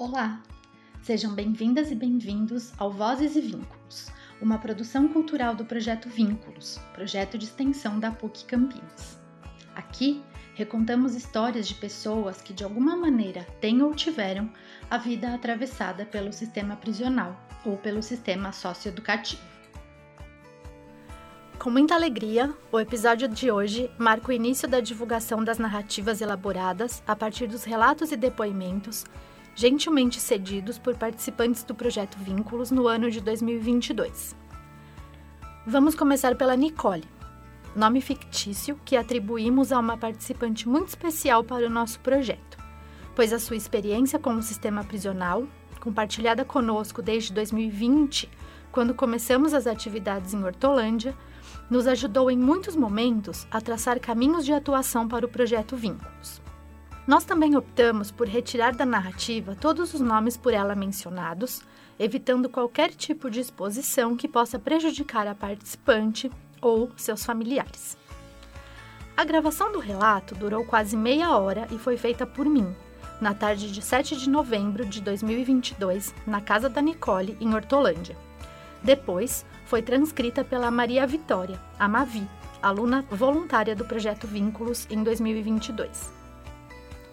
Olá! Sejam bem-vindas e bem-vindos ao Vozes e Vínculos, uma produção cultural do projeto Vínculos, projeto de extensão da PUC Campinas. Aqui recontamos histórias de pessoas que de alguma maneira têm ou tiveram a vida atravessada pelo sistema prisional ou pelo sistema socioeducativo. Com muita alegria, o episódio de hoje marca o início da divulgação das narrativas elaboradas a partir dos relatos e depoimentos gentilmente cedidos por participantes do projeto Vínculos no ano de 2022. Vamos começar pela Nicole, nome fictício que atribuímos a uma participante muito especial para o nosso projeto, pois a sua experiência com o sistema prisional, compartilhada conosco desde 2020, quando começamos as atividades em Hortolândia, nos ajudou em muitos momentos a traçar caminhos de atuação para o projeto Vínculos. Nós também optamos por retirar da narrativa todos os nomes por ela mencionados, evitando qualquer tipo de exposição que possa prejudicar a participante ou seus familiares. A gravação do relato durou quase meia hora e foi feita por mim, na tarde de 7 de novembro de 2022, na casa da Nicole, em Hortolândia. Depois, foi transcrita pela Maria Vitória, a Mavi, aluna voluntária do projeto Vínculos, em 2022.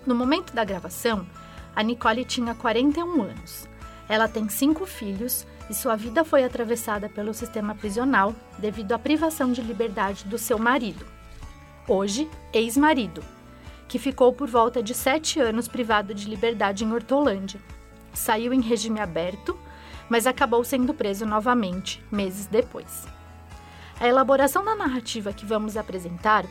No momento da gravação, a Nicole tinha 41 anos. Ela tem cinco filhos e sua vida foi atravessada pelo sistema prisional devido à privação de liberdade do seu marido, hoje ex-marido, que ficou por volta de sete anos privado de liberdade em Hortolândia. Saiu em regime aberto, mas acabou sendo preso novamente meses depois. A elaboração da narrativa que vamos apresentar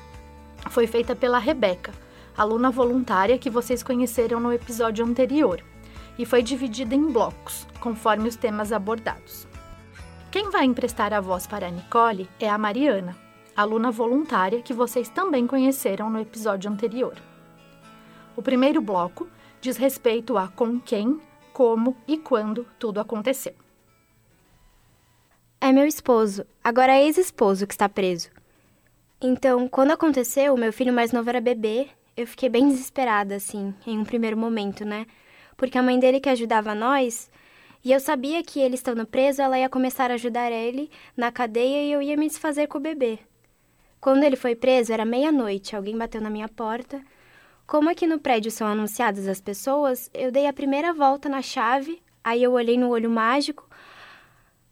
foi feita pela Rebeca aluna voluntária que vocês conheceram no episódio anterior, e foi dividida em blocos, conforme os temas abordados. Quem vai emprestar a voz para a Nicole é a Mariana, aluna voluntária que vocês também conheceram no episódio anterior. O primeiro bloco diz respeito a com quem, como e quando tudo aconteceu. É meu esposo, agora é ex-esposo que está preso. Então, quando aconteceu, meu filho mais novo era bebê eu fiquei bem desesperada, assim, em um primeiro momento, né? Porque a mãe dele que ajudava nós, e eu sabia que ele estando preso, ela ia começar a ajudar ele na cadeia e eu ia me desfazer com o bebê. Quando ele foi preso, era meia-noite, alguém bateu na minha porta. Como aqui no prédio são anunciadas as pessoas, eu dei a primeira volta na chave, aí eu olhei no olho mágico,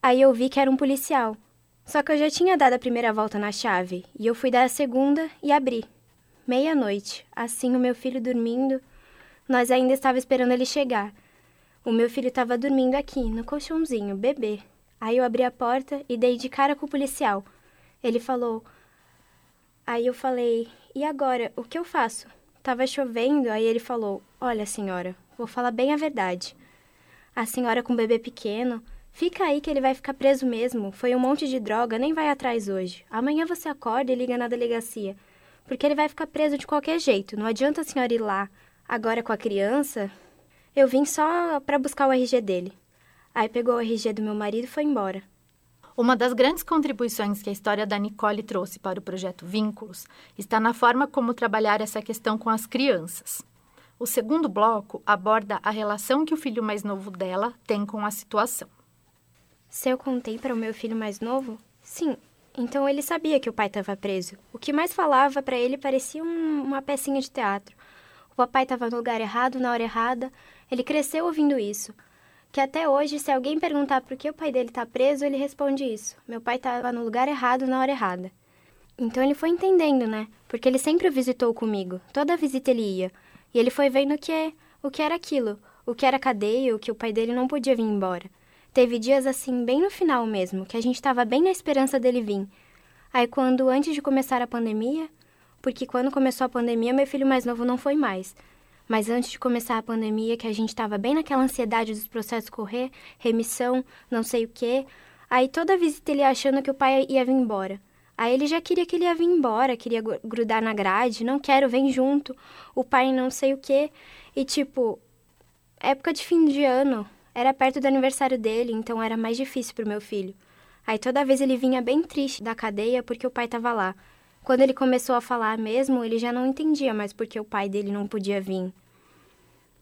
aí eu vi que era um policial. Só que eu já tinha dado a primeira volta na chave, e eu fui dar a segunda e abri. Meia-noite, assim o meu filho dormindo. Nós ainda estava esperando ele chegar. O meu filho estava dormindo aqui, no colchãozinho, bebê. Aí eu abri a porta e dei de cara com o policial. Ele falou. Aí eu falei: "E agora, o que eu faço?" Tava chovendo, aí ele falou: "Olha, senhora, vou falar bem a verdade. A senhora com o bebê pequeno, fica aí que ele vai ficar preso mesmo. Foi um monte de droga, nem vai atrás hoje. Amanhã você acorda e liga na delegacia." Porque ele vai ficar preso de qualquer jeito. Não adianta a senhora ir lá. Agora com a criança, eu vim só para buscar o RG dele. Aí pegou o RG do meu marido e foi embora. Uma das grandes contribuições que a história da Nicole trouxe para o projeto Vínculos está na forma como trabalhar essa questão com as crianças. O segundo bloco aborda a relação que o filho mais novo dela tem com a situação. Se eu contei para o meu filho mais novo? Sim, então ele sabia que o pai estava preso. O que mais falava para ele parecia um, uma pecinha de teatro. O papai estava no lugar errado, na hora errada. Ele cresceu ouvindo isso. Que até hoje, se alguém perguntar por que o pai dele está preso, ele responde isso: Meu pai estava no lugar errado, na hora errada. Então ele foi entendendo, né? Porque ele sempre o visitou comigo. Toda visita ele ia. E ele foi vendo o que, é, o que era aquilo, o que era cadeia, o que o pai dele não podia vir embora. Teve dias assim, bem no final mesmo, que a gente estava bem na esperança dele vir. Aí, quando, antes de começar a pandemia, porque quando começou a pandemia, meu filho mais novo não foi mais. Mas antes de começar a pandemia, que a gente estava bem naquela ansiedade dos processos correr, remissão, não sei o quê, aí toda visita ele achando que o pai ia vir embora. Aí ele já queria que ele ia vir embora, queria grudar na grade, não quero, vem junto, o pai não sei o quê. E tipo, época de fim de ano, era perto do aniversário dele, então era mais difícil para o meu filho. Aí toda vez ele vinha bem triste da cadeia porque o pai estava lá. Quando ele começou a falar mesmo, ele já não entendia mais porque o pai dele não podia vir.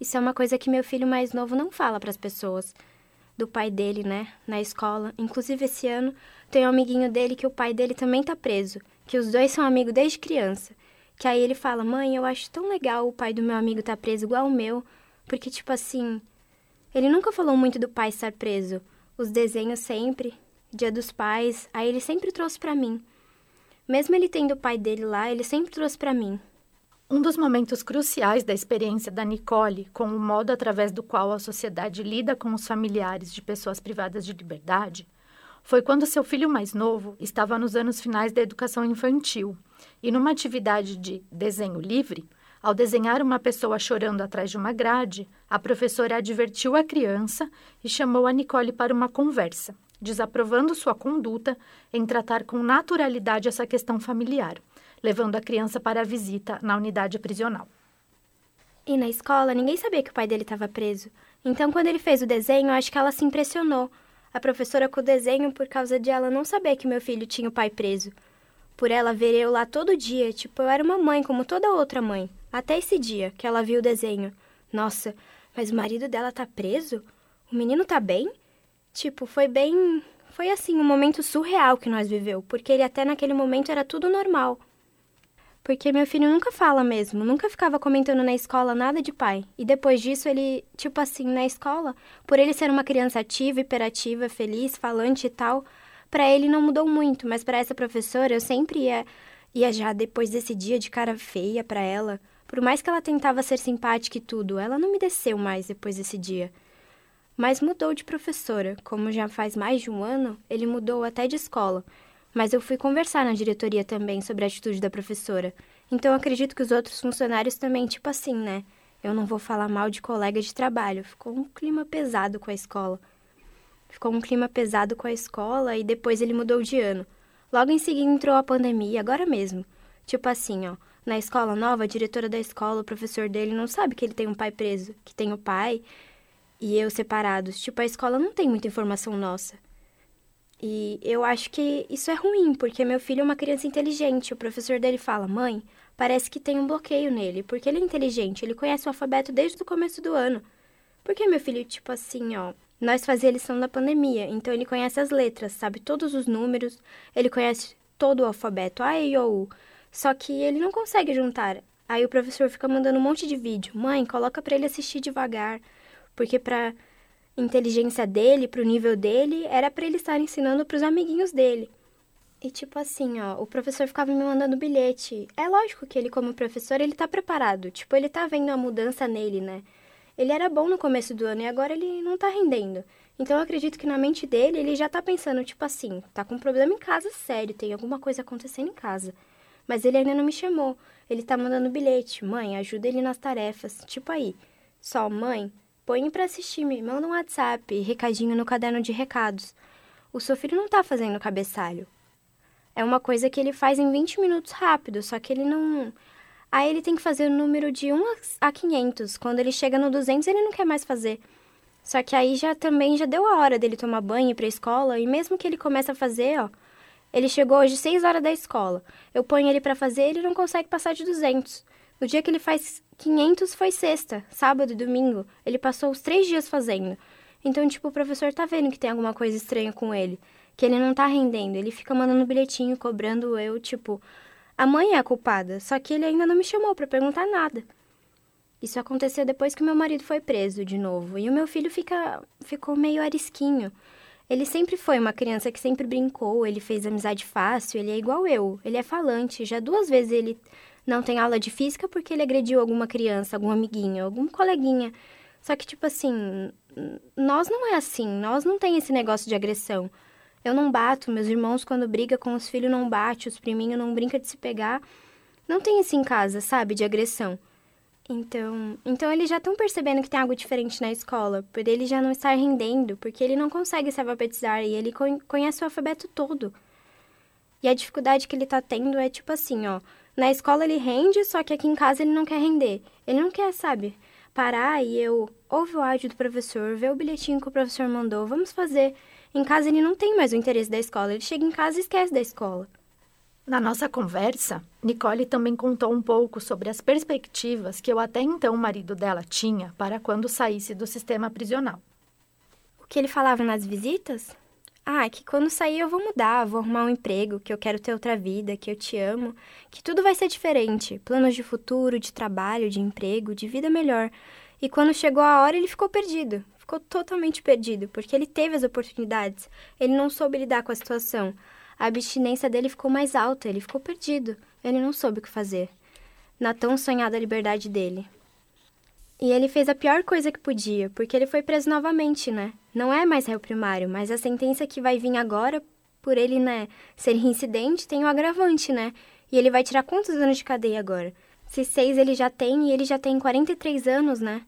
Isso é uma coisa que meu filho mais novo não fala para as pessoas. Do pai dele, né? Na escola. Inclusive, esse ano, tem um amiguinho dele que o pai dele também tá preso. Que os dois são amigos desde criança. Que aí ele fala: Mãe, eu acho tão legal o pai do meu amigo tá preso igual o meu. Porque, tipo assim. Ele nunca falou muito do pai estar preso. Os desenhos sempre. Dia dos pais. Aí ele sempre trouxe para mim. Mesmo ele tendo o pai dele lá, ele sempre trouxe para mim. Um dos momentos cruciais da experiência da Nicole com o modo através do qual a sociedade lida com os familiares de pessoas privadas de liberdade foi quando seu filho mais novo estava nos anos finais da educação infantil e, numa atividade de desenho livre, ao desenhar uma pessoa chorando atrás de uma grade, a professora advertiu a criança e chamou a Nicole para uma conversa, desaprovando sua conduta em tratar com naturalidade essa questão familiar levando a criança para a visita na unidade prisional. E na escola, ninguém sabia que o pai dele estava preso. Então, quando ele fez o desenho, acho que ela se impressionou. A professora com o desenho por causa de ela não saber que meu filho tinha o pai preso. Por ela ver eu lá todo dia, tipo, eu era uma mãe como toda outra mãe. Até esse dia que ela viu o desenho. Nossa, mas o marido dela tá preso? O menino tá bem? Tipo, foi bem. Foi assim, um momento surreal que nós viveu, porque ele até naquele momento era tudo normal. Porque meu filho nunca fala mesmo, nunca ficava comentando na escola nada de pai. E depois disso, ele, tipo assim, na escola, por ele ser uma criança ativa, hiperativa, feliz, falante e tal, para ele não mudou muito, mas para essa professora eu sempre ia, ia já depois desse dia de cara feia para ela. Por mais que ela tentava ser simpática e tudo, ela não me desceu mais depois desse dia. Mas mudou de professora, como já faz mais de um ano, ele mudou até de escola. Mas eu fui conversar na diretoria também sobre a atitude da professora. Então acredito que os outros funcionários também, tipo assim, né? Eu não vou falar mal de colega de trabalho. Ficou um clima pesado com a escola. Ficou um clima pesado com a escola e depois ele mudou de ano. Logo em seguida entrou a pandemia, agora mesmo. Tipo assim, ó. Na escola nova, a diretora da escola, o professor dele não sabe que ele tem um pai preso, que tem o pai e eu separados. Tipo, a escola não tem muita informação nossa. E eu acho que isso é ruim, porque meu filho é uma criança inteligente. O professor dele fala: mãe, parece que tem um bloqueio nele, porque ele é inteligente, ele conhece o alfabeto desde o começo do ano. Porque meu filho, tipo assim, ó, nós fazia lição da pandemia, então ele conhece as letras, sabe todos os números, ele conhece todo o alfabeto, A, E, O, U. Só que ele não consegue juntar. Aí o professor fica mandando um monte de vídeo. Mãe, coloca para ele assistir devagar, porque para inteligência dele, pro nível dele, era para ele estar ensinando para os amiguinhos dele. E tipo assim, ó, o professor ficava me mandando bilhete. É lógico que ele como professor, ele tá preparado, tipo, ele tá vendo a mudança nele, né? Ele era bom no começo do ano e agora ele não tá rendendo. Então eu acredito que na mente dele, ele já tá pensando, tipo assim, tá com um problema em casa sério, tem alguma coisa acontecendo em casa. Mas ele ainda não me chamou. Ele tá mandando bilhete. Mãe, ajuda ele nas tarefas. Tipo aí. Só, mãe, Põe para assistir, me manda um WhatsApp, recadinho no caderno de recados. O seu filho não tá fazendo cabeçalho. É uma coisa que ele faz em 20 minutos rápido, só que ele não. Aí ele tem que fazer o número de 1 a 500. Quando ele chega no 200, ele não quer mais fazer. Só que aí já também já deu a hora dele tomar banho e ir pra escola, e mesmo que ele comece a fazer, ó, ele chegou hoje 6 horas da escola. Eu ponho ele para fazer, ele não consegue passar de 200. No dia que ele faz 500 foi sexta, sábado e domingo. Ele passou os três dias fazendo. Então, tipo, o professor tá vendo que tem alguma coisa estranha com ele. Que ele não tá rendendo. Ele fica mandando bilhetinho, cobrando eu, tipo... A mãe é a culpada, só que ele ainda não me chamou para perguntar nada. Isso aconteceu depois que meu marido foi preso de novo. E o meu filho fica, ficou meio arisquinho. Ele sempre foi uma criança que sempre brincou, ele fez amizade fácil, ele é igual eu. Ele é falante. Já duas vezes ele não tem aula de física porque ele agrediu alguma criança, algum amiguinho, algum coleguinha. Só que, tipo assim, nós não é assim, nós não tem esse negócio de agressão. Eu não bato, meus irmãos, quando briga com os filhos, não bate, os priminhos não brinca de se pegar. Não tem isso em casa, sabe, de agressão. Então, então eles já estão percebendo que tem algo diferente na escola, por ele já não estar rendendo, porque ele não consegue se alfabetizar e ele conhece o alfabeto todo. E a dificuldade que ele tá tendo é tipo assim, ó, na escola ele rende, só que aqui em casa ele não quer render. Ele não quer, sabe, parar e eu ouve o áudio do professor, vê o bilhetinho que o professor mandou, vamos fazer. Em casa ele não tem mais o interesse da escola, ele chega em casa e esquece da escola. Na nossa conversa, Nicole também contou um pouco sobre as perspectivas que o até então marido dela tinha para quando saísse do sistema prisional. O que ele falava nas visitas? Ah, que quando sair eu vou mudar, vou arrumar um emprego, que eu quero ter outra vida, que eu te amo, que tudo vai ser diferente, planos de futuro, de trabalho, de emprego, de vida melhor. E quando chegou a hora, ele ficou perdido, ficou totalmente perdido, porque ele teve as oportunidades, ele não soube lidar com a situação a abstinência dele ficou mais alta, ele ficou perdido. Ele não soube o que fazer. Na tão sonhada liberdade dele. E ele fez a pior coisa que podia, porque ele foi preso novamente, né? Não é mais réu primário, mas a sentença que vai vir agora, por ele, né, ser reincidente, tem o um agravante, né? E ele vai tirar quantos anos de cadeia agora? Se seis ele já tem, e ele já tem 43 anos, né?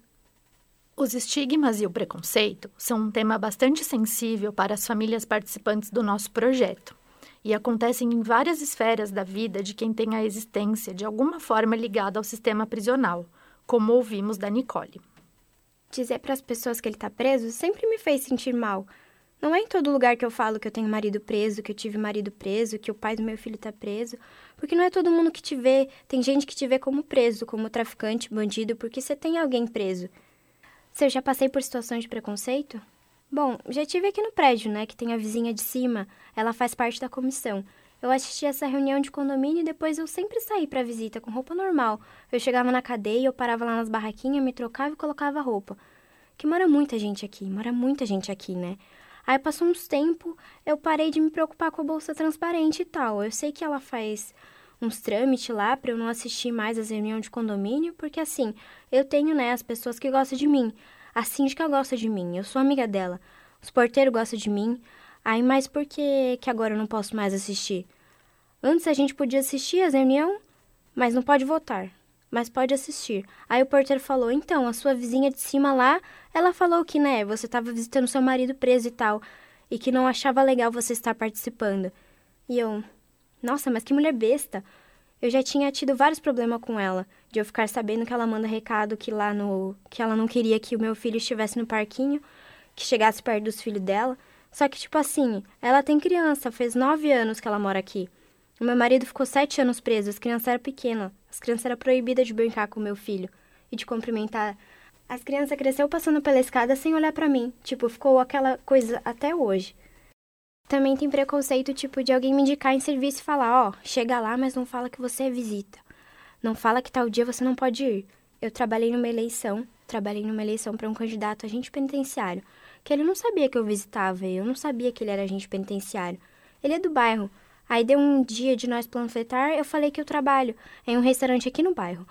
Os estigmas e o preconceito são um tema bastante sensível para as famílias participantes do nosso projeto e acontecem em várias esferas da vida de quem tem a existência de alguma forma ligada ao sistema prisional, como ouvimos da Nicole. Dizer para as pessoas que ele está preso sempre me fez sentir mal. Não é em todo lugar que eu falo que eu tenho marido preso, que eu tive marido preso, que o pai do meu filho está preso, porque não é todo mundo que te vê. Tem gente que te vê como preso, como traficante, bandido, porque você tem alguém preso. Se eu já passei por situações de preconceito? Bom, já tive aqui no prédio, né, que tem a vizinha de cima. Ela faz parte da comissão. Eu assisti essa reunião de condomínio e depois eu sempre saí para visita com roupa normal. Eu chegava na cadeia, eu parava lá nas barraquinhas, me trocava e colocava roupa. Que mora muita gente aqui, mora muita gente aqui, né? Aí passou uns tempo, eu parei de me preocupar com a bolsa transparente e tal. Eu sei que ela faz uns trâmites lá para eu não assistir mais as reuniões de condomínio, porque assim, eu tenho, né, as pessoas que gostam de mim. A síndica gosta de mim, eu sou amiga dela. Os porteiros gostam de mim. Aí, mas por que, que agora eu não posso mais assistir? Antes a gente podia assistir as reunião, mas não pode votar. Mas pode assistir. Aí o porteiro falou: então, a sua vizinha de cima lá, ela falou que, né, você estava visitando seu marido preso e tal, e que não achava legal você estar participando. E eu, nossa, mas que mulher besta. Eu já tinha tido vários problemas com ela, de eu ficar sabendo que ela manda recado que lá no que ela não queria que o meu filho estivesse no parquinho, que chegasse perto dos filhos dela. Só que tipo assim, ela tem criança, fez nove anos que ela mora aqui. O meu marido ficou sete anos preso, as crianças eram pequenas, as crianças eram proibidas de brincar com o meu filho e de cumprimentar. As crianças cresceu passando pela escada sem olhar para mim, tipo, ficou aquela coisa até hoje. Também tem preconceito, tipo, de alguém me indicar em serviço e falar: ó, oh, chega lá, mas não fala que você é visita. Não fala que tal dia você não pode ir. Eu trabalhei numa eleição, trabalhei numa eleição para um candidato agente penitenciário, que ele não sabia que eu visitava, eu não sabia que ele era agente penitenciário. Ele é do bairro. Aí deu um dia de nós panfletar, eu falei que eu trabalho em um restaurante aqui no bairro.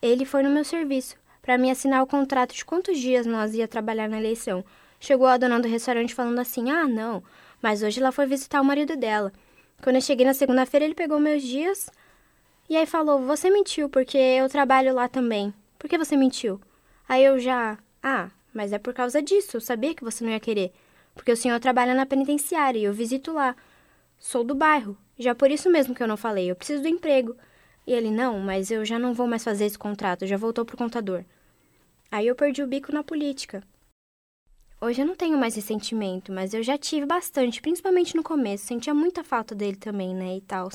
Ele foi no meu serviço, para me assinar o contrato de quantos dias nós ia trabalhar na eleição. Chegou a dona do restaurante falando assim: ah, não, mas hoje ela foi visitar o marido dela. Quando eu cheguei na segunda-feira, ele pegou meus dias e aí falou: Você mentiu porque eu trabalho lá também. Por que você mentiu? Aí eu já: Ah, mas é por causa disso. Eu sabia que você não ia querer. Porque o senhor trabalha na penitenciária e eu visito lá. Sou do bairro. Já por isso mesmo que eu não falei. Eu preciso do emprego. E ele: Não, mas eu já não vou mais fazer esse contrato. Já voltou pro contador. Aí eu perdi o bico na política. Hoje eu não tenho mais ressentimento, mas eu já tive bastante, principalmente no começo. Sentia muita falta dele também, né, e tal.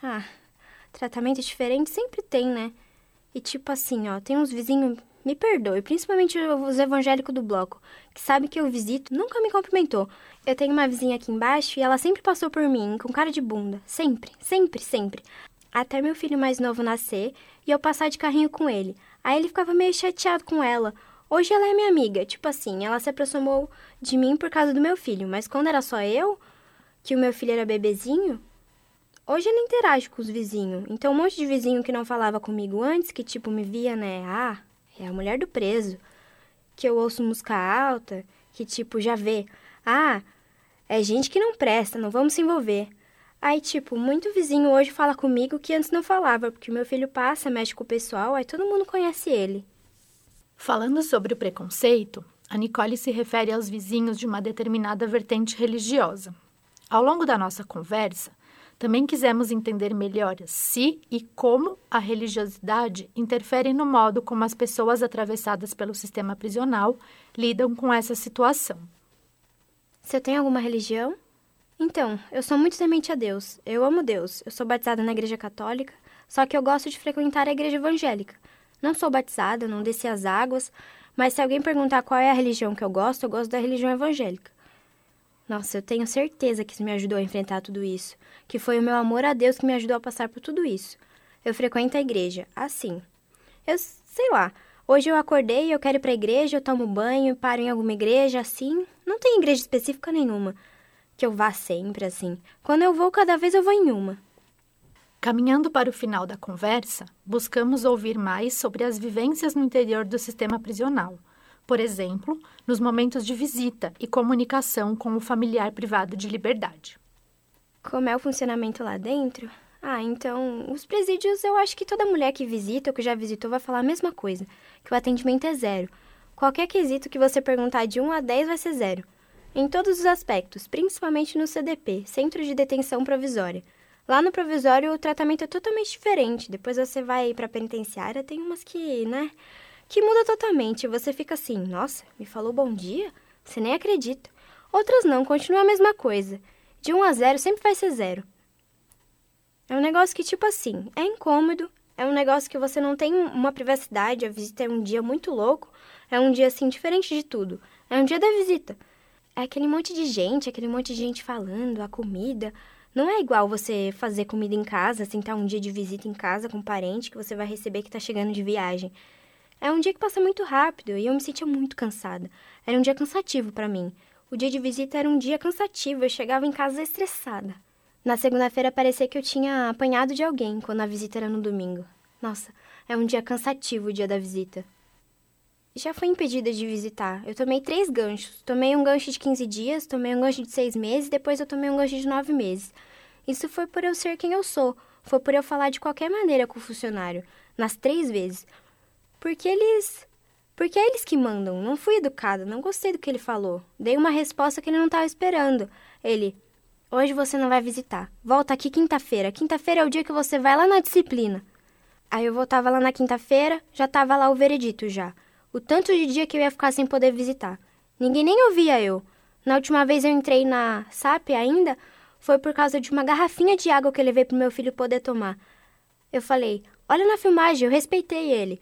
Ah, tratamento diferente sempre tem, né? E tipo assim, ó, tem uns vizinhos, me perdoe, principalmente os evangélicos do bloco, que sabe que eu visito, nunca me cumprimentou. Eu tenho uma vizinha aqui embaixo e ela sempre passou por mim, com cara de bunda. Sempre, sempre, sempre. Até meu filho mais novo nascer e eu passar de carrinho com ele. Aí ele ficava meio chateado com ela. Hoje ela é minha amiga, tipo assim, ela se aproximou de mim por causa do meu filho, mas quando era só eu, que o meu filho era bebezinho, hoje ele interage com os vizinhos. Então um monte de vizinho que não falava comigo antes, que tipo me via, né, ah, é a mulher do preso, que eu ouço música alta, que tipo já vê, ah, é gente que não presta, não vamos se envolver. Aí, tipo, muito vizinho hoje fala comigo que antes não falava, porque meu filho passa, mexe com o pessoal, aí todo mundo conhece ele. Falando sobre o preconceito, a Nicole se refere aos vizinhos de uma determinada vertente religiosa. Ao longo da nossa conversa, também quisemos entender melhor se e como a religiosidade interfere no modo como as pessoas atravessadas pelo sistema prisional lidam com essa situação. Você tem alguma religião? Então, eu sou muito temente a Deus. Eu amo Deus. Eu sou batizada na igreja católica, só que eu gosto de frequentar a igreja evangélica. Não sou batizada, não desci as águas, mas se alguém perguntar qual é a religião que eu gosto, eu gosto da religião evangélica. Nossa, eu tenho certeza que isso me ajudou a enfrentar tudo isso, que foi o meu amor a Deus que me ajudou a passar por tudo isso. Eu frequento a igreja, assim. Eu sei lá, hoje eu acordei, eu quero ir pra igreja, eu tomo banho, paro em alguma igreja, assim. Não tem igreja específica nenhuma que eu vá sempre assim. Quando eu vou, cada vez eu vou em uma. Caminhando para o final da conversa, buscamos ouvir mais sobre as vivências no interior do sistema prisional. Por exemplo, nos momentos de visita e comunicação com o familiar privado de liberdade. Como é o funcionamento lá dentro? Ah, então, os presídios, eu acho que toda mulher que visita ou que já visitou vai falar a mesma coisa, que o atendimento é zero. Qualquer quesito que você perguntar de 1 a 10 vai ser zero. Em todos os aspectos, principalmente no CDP, Centro de Detenção Provisória. Lá no provisório o tratamento é totalmente diferente. Depois você vai para penitenciária, tem umas que, né, que muda totalmente. Você fica assim: "Nossa, me falou bom dia?" Você nem acredita. Outras não, continua a mesma coisa. De 1 a 0 sempre vai ser zero. É um negócio que tipo assim, é incômodo, é um negócio que você não tem uma privacidade, a visita é um dia muito louco, é um dia assim diferente de tudo. É um dia da visita. É aquele monte de gente, aquele monte de gente falando, a comida. Não é igual você fazer comida em casa, sentar um dia de visita em casa com um parente que você vai receber que tá chegando de viagem. É um dia que passa muito rápido e eu me sentia muito cansada. Era um dia cansativo para mim. O dia de visita era um dia cansativo, eu chegava em casa estressada. Na segunda-feira parecia que eu tinha apanhado de alguém quando a visita era no domingo. Nossa, é um dia cansativo o dia da visita já fui impedida de visitar. Eu tomei três ganchos. Tomei um gancho de 15 dias, tomei um gancho de seis meses, depois eu tomei um gancho de nove meses. Isso foi por eu ser quem eu sou. Foi por eu falar de qualquer maneira com o funcionário. Nas três vezes. Porque eles. Porque é eles que mandam. Não fui educada, não gostei do que ele falou. Dei uma resposta que ele não estava esperando. Ele. Hoje você não vai visitar. Volta aqui quinta-feira. Quinta-feira é o dia que você vai lá na disciplina. Aí eu voltava lá na quinta-feira, já estava lá o veredito já o tanto de dia que eu ia ficar sem poder visitar. Ninguém nem ouvia eu. Na última vez eu entrei na SAP ainda, foi por causa de uma garrafinha de água que eu levei pro meu filho poder tomar. Eu falei, olha na filmagem, eu respeitei ele.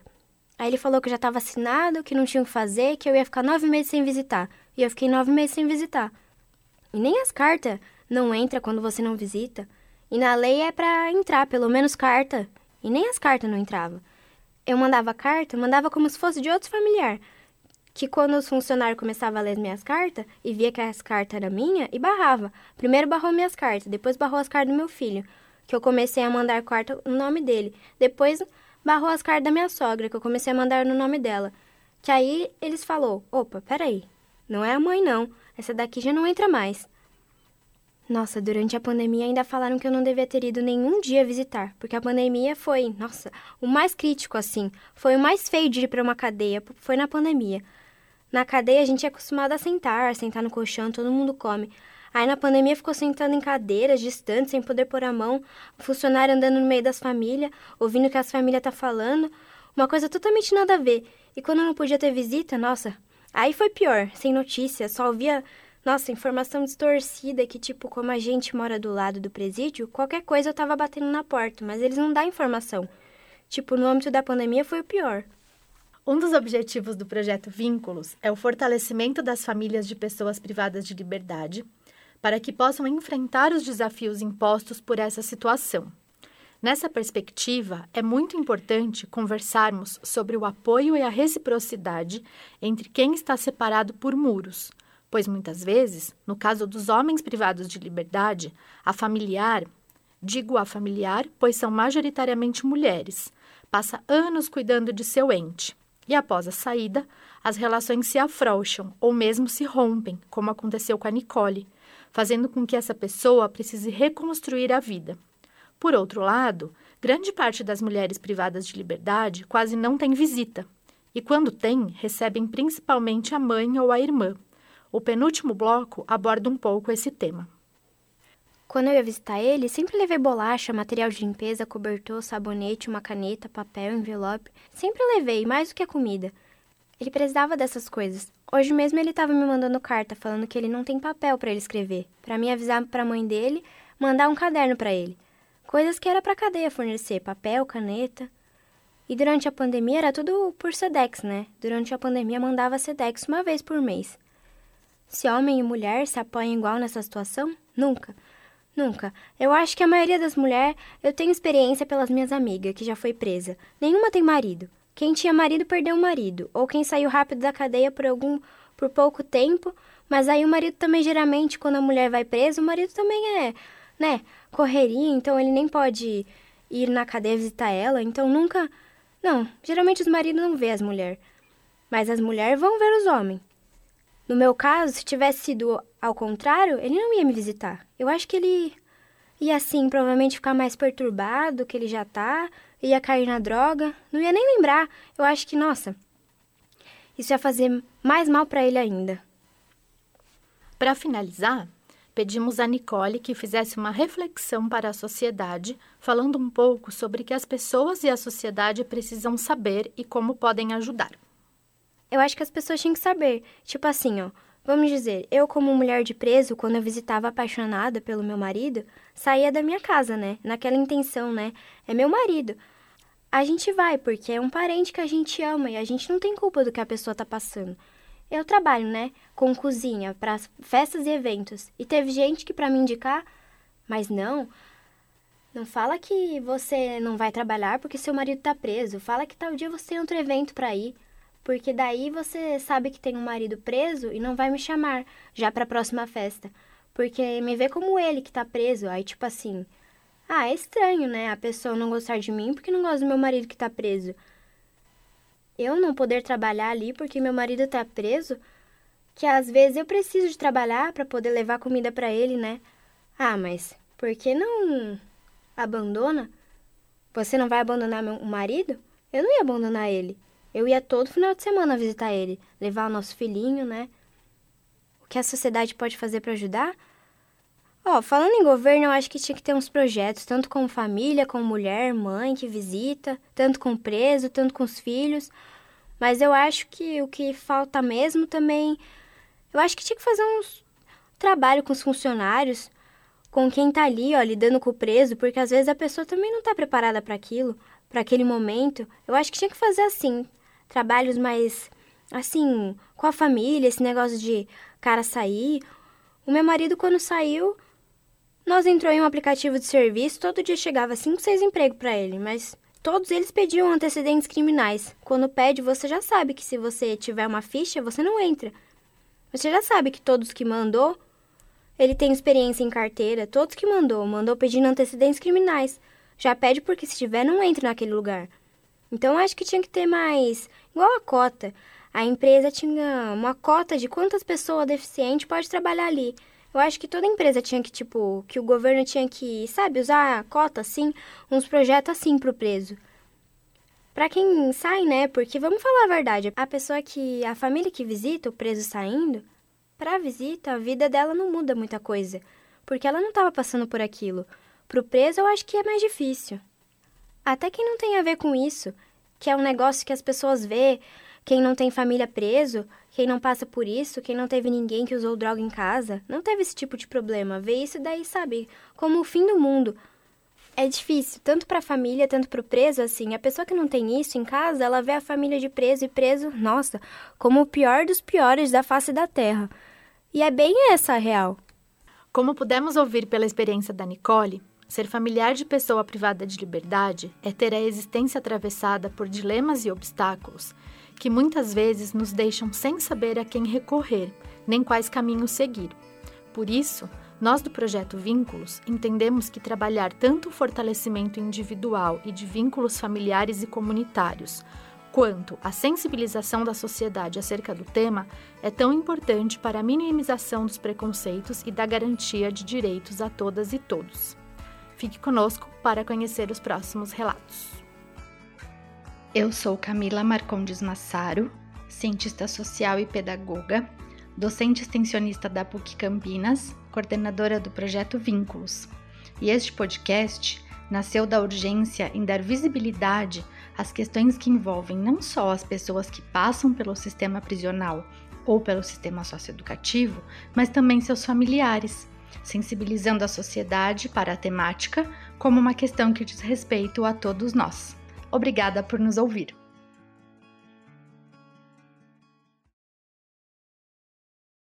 Aí ele falou que já estava assinado, que não tinha o que fazer, que eu ia ficar nove meses sem visitar. E eu fiquei nove meses sem visitar. E nem as cartas não entra quando você não visita. E na lei é para entrar, pelo menos carta. E nem as cartas não entravam eu mandava carta, mandava como se fosse de outro familiar. Que quando os funcionários começavam a ler minhas cartas e via que as cartas eram minhas, e barrava. Primeiro barrou minhas cartas, depois barrou as cartas do meu filho, que eu comecei a mandar carta no nome dele. Depois barrou as cartas da minha sogra, que eu comecei a mandar no nome dela. Que aí eles falou: opa, peraí, não é a mãe não, essa daqui já não entra mais. Nossa, durante a pandemia ainda falaram que eu não devia ter ido nenhum dia visitar, porque a pandemia foi, nossa, o mais crítico assim, foi o mais feio de ir para uma cadeia, foi na pandemia. Na cadeia a gente é acostumado a sentar, a sentar no colchão, todo mundo come. Aí na pandemia ficou sentando em cadeiras distantes, sem poder pôr a mão, o funcionário andando no meio das famílias, ouvindo o que as famílias tá falando, uma coisa totalmente nada a ver. E quando não podia ter visita, nossa, aí foi pior, sem notícia, só ouvia nossa, informação distorcida que, tipo, como a gente mora do lado do presídio, qualquer coisa eu tava batendo na porta, mas eles não dão informação. Tipo, no âmbito da pandemia foi o pior. Um dos objetivos do projeto Vínculos é o fortalecimento das famílias de pessoas privadas de liberdade, para que possam enfrentar os desafios impostos por essa situação. Nessa perspectiva, é muito importante conversarmos sobre o apoio e a reciprocidade entre quem está separado por muros pois muitas vezes, no caso dos homens privados de liberdade, a familiar, digo a familiar, pois são majoritariamente mulheres, passa anos cuidando de seu ente. E após a saída, as relações se afrouxam ou mesmo se rompem, como aconteceu com a Nicole, fazendo com que essa pessoa precise reconstruir a vida. Por outro lado, grande parte das mulheres privadas de liberdade quase não tem visita, e quando tem, recebem principalmente a mãe ou a irmã. O penúltimo bloco aborda um pouco esse tema. Quando eu ia visitar ele, sempre levei bolacha, material de limpeza, cobertor, sabonete, uma caneta, papel, envelope. Sempre levei, mais do que a comida. Ele precisava dessas coisas. Hoje mesmo ele estava me mandando carta falando que ele não tem papel para ele escrever, para me avisar para a mãe dele, mandar um caderno para ele. Coisas que era para cadeia fornecer, papel, caneta. E durante a pandemia era tudo por Sedex, né? Durante a pandemia mandava Sedex uma vez por mês. Se homem e mulher se apoiam igual nessa situação? Nunca. Nunca. Eu acho que a maioria das mulheres, eu tenho experiência pelas minhas amigas que já foi presa. Nenhuma tem marido. Quem tinha marido perdeu o marido, ou quem saiu rápido da cadeia por algum por pouco tempo, mas aí o marido também geralmente quando a mulher vai presa, o marido também é, né, correria, então ele nem pode ir na cadeia visitar ela, então nunca Não, geralmente os maridos não vê as mulheres, mas as mulheres vão ver os homens. No meu caso, se tivesse sido ao contrário, ele não ia me visitar. Eu acho que ele ia assim, provavelmente ficar mais perturbado do que ele já tá, ia cair na droga, não ia nem lembrar. Eu acho que, nossa, isso ia fazer mais mal para ele ainda. Para finalizar, pedimos a Nicole que fizesse uma reflexão para a sociedade, falando um pouco sobre o que as pessoas e a sociedade precisam saber e como podem ajudar. Eu acho que as pessoas tinham que saber, tipo assim, ó, Vamos dizer, eu, como mulher de preso, quando eu visitava apaixonada pelo meu marido, saía da minha casa, né? Naquela intenção, né? É meu marido. A gente vai porque é um parente que a gente ama e a gente não tem culpa do que a pessoa tá passando. Eu trabalho, né, com cozinha para festas e eventos. E teve gente que para me indicar, mas não, não fala que você não vai trabalhar porque seu marido tá preso. Fala que tal dia você tem outro evento para ir porque daí você sabe que tem um marido preso e não vai me chamar já para a próxima festa, porque me vê como ele que tá preso, aí tipo assim, ah, é estranho, né, a pessoa não gostar de mim porque não gosta do meu marido que tá preso. Eu não poder trabalhar ali porque meu marido tá preso, que às vezes eu preciso de trabalhar para poder levar comida para ele, né? Ah, mas por que não abandona? Você não vai abandonar meu marido? Eu não ia abandonar ele. Eu ia todo final de semana visitar ele, levar o nosso filhinho, né? O que a sociedade pode fazer para ajudar? Ó, oh, falando em governo, eu acho que tinha que ter uns projetos, tanto com família, com mulher, mãe que visita, tanto com preso, tanto com os filhos. Mas eu acho que o que falta mesmo também. Eu acho que tinha que fazer uns trabalho com os funcionários, com quem tá ali, ó, lidando com o preso, porque às vezes a pessoa também não tá preparada para aquilo, para aquele momento. Eu acho que tinha que fazer assim, trabalhos mais assim, com a família, esse negócio de cara sair. O meu marido, quando saiu, nós entrou em um aplicativo de serviço, todo dia chegava 5, 6 empregos para ele, mas todos eles pediam antecedentes criminais. Quando pede, você já sabe que se você tiver uma ficha, você não entra. Você já sabe que todos que mandou, ele tem experiência em carteira, todos que mandou, mandou pedindo antecedentes criminais. Já pede porque se tiver, não entra naquele lugar. Então acho que tinha que ter mais, igual a cota. A empresa tinha uma cota de quantas pessoas deficientes pode trabalhar ali. Eu acho que toda empresa tinha que, tipo, que o governo tinha que, sabe, usar cota assim, uns projetos assim pro preso. Pra quem sai, né? Porque vamos falar a verdade, a pessoa que, a família que visita o preso saindo, pra visita, a vida dela não muda muita coisa, porque ela não tava passando por aquilo. Pro preso eu acho que é mais difícil. Até quem não tem a ver com isso, que é um negócio que as pessoas vê, quem não tem família preso, quem não passa por isso, quem não teve ninguém que usou droga em casa, não teve esse tipo de problema. Vê isso daí, sabe, como o fim do mundo. É difícil, tanto para a família, tanto para o preso, assim. A pessoa que não tem isso em casa, ela vê a família de preso e preso, nossa, como o pior dos piores da face da terra. E é bem essa a real. Como pudemos ouvir pela experiência da Nicole, Ser familiar de pessoa privada de liberdade é ter a existência atravessada por dilemas e obstáculos que muitas vezes nos deixam sem saber a quem recorrer, nem quais caminhos seguir. Por isso, nós do projeto Vínculos entendemos que trabalhar tanto o fortalecimento individual e de vínculos familiares e comunitários, quanto a sensibilização da sociedade acerca do tema é tão importante para a minimização dos preconceitos e da garantia de direitos a todas e todos. Fique conosco para conhecer os próximos relatos. Eu sou Camila Marcondes Massaro, cientista social e pedagoga, docente extensionista da PUC Campinas, coordenadora do projeto Vínculos. E este podcast nasceu da urgência em dar visibilidade as questões que envolvem não só as pessoas que passam pelo sistema prisional ou pelo sistema socioeducativo, mas também seus familiares, sensibilizando a sociedade para a temática como uma questão que diz respeito a todos nós. Obrigada por nos ouvir.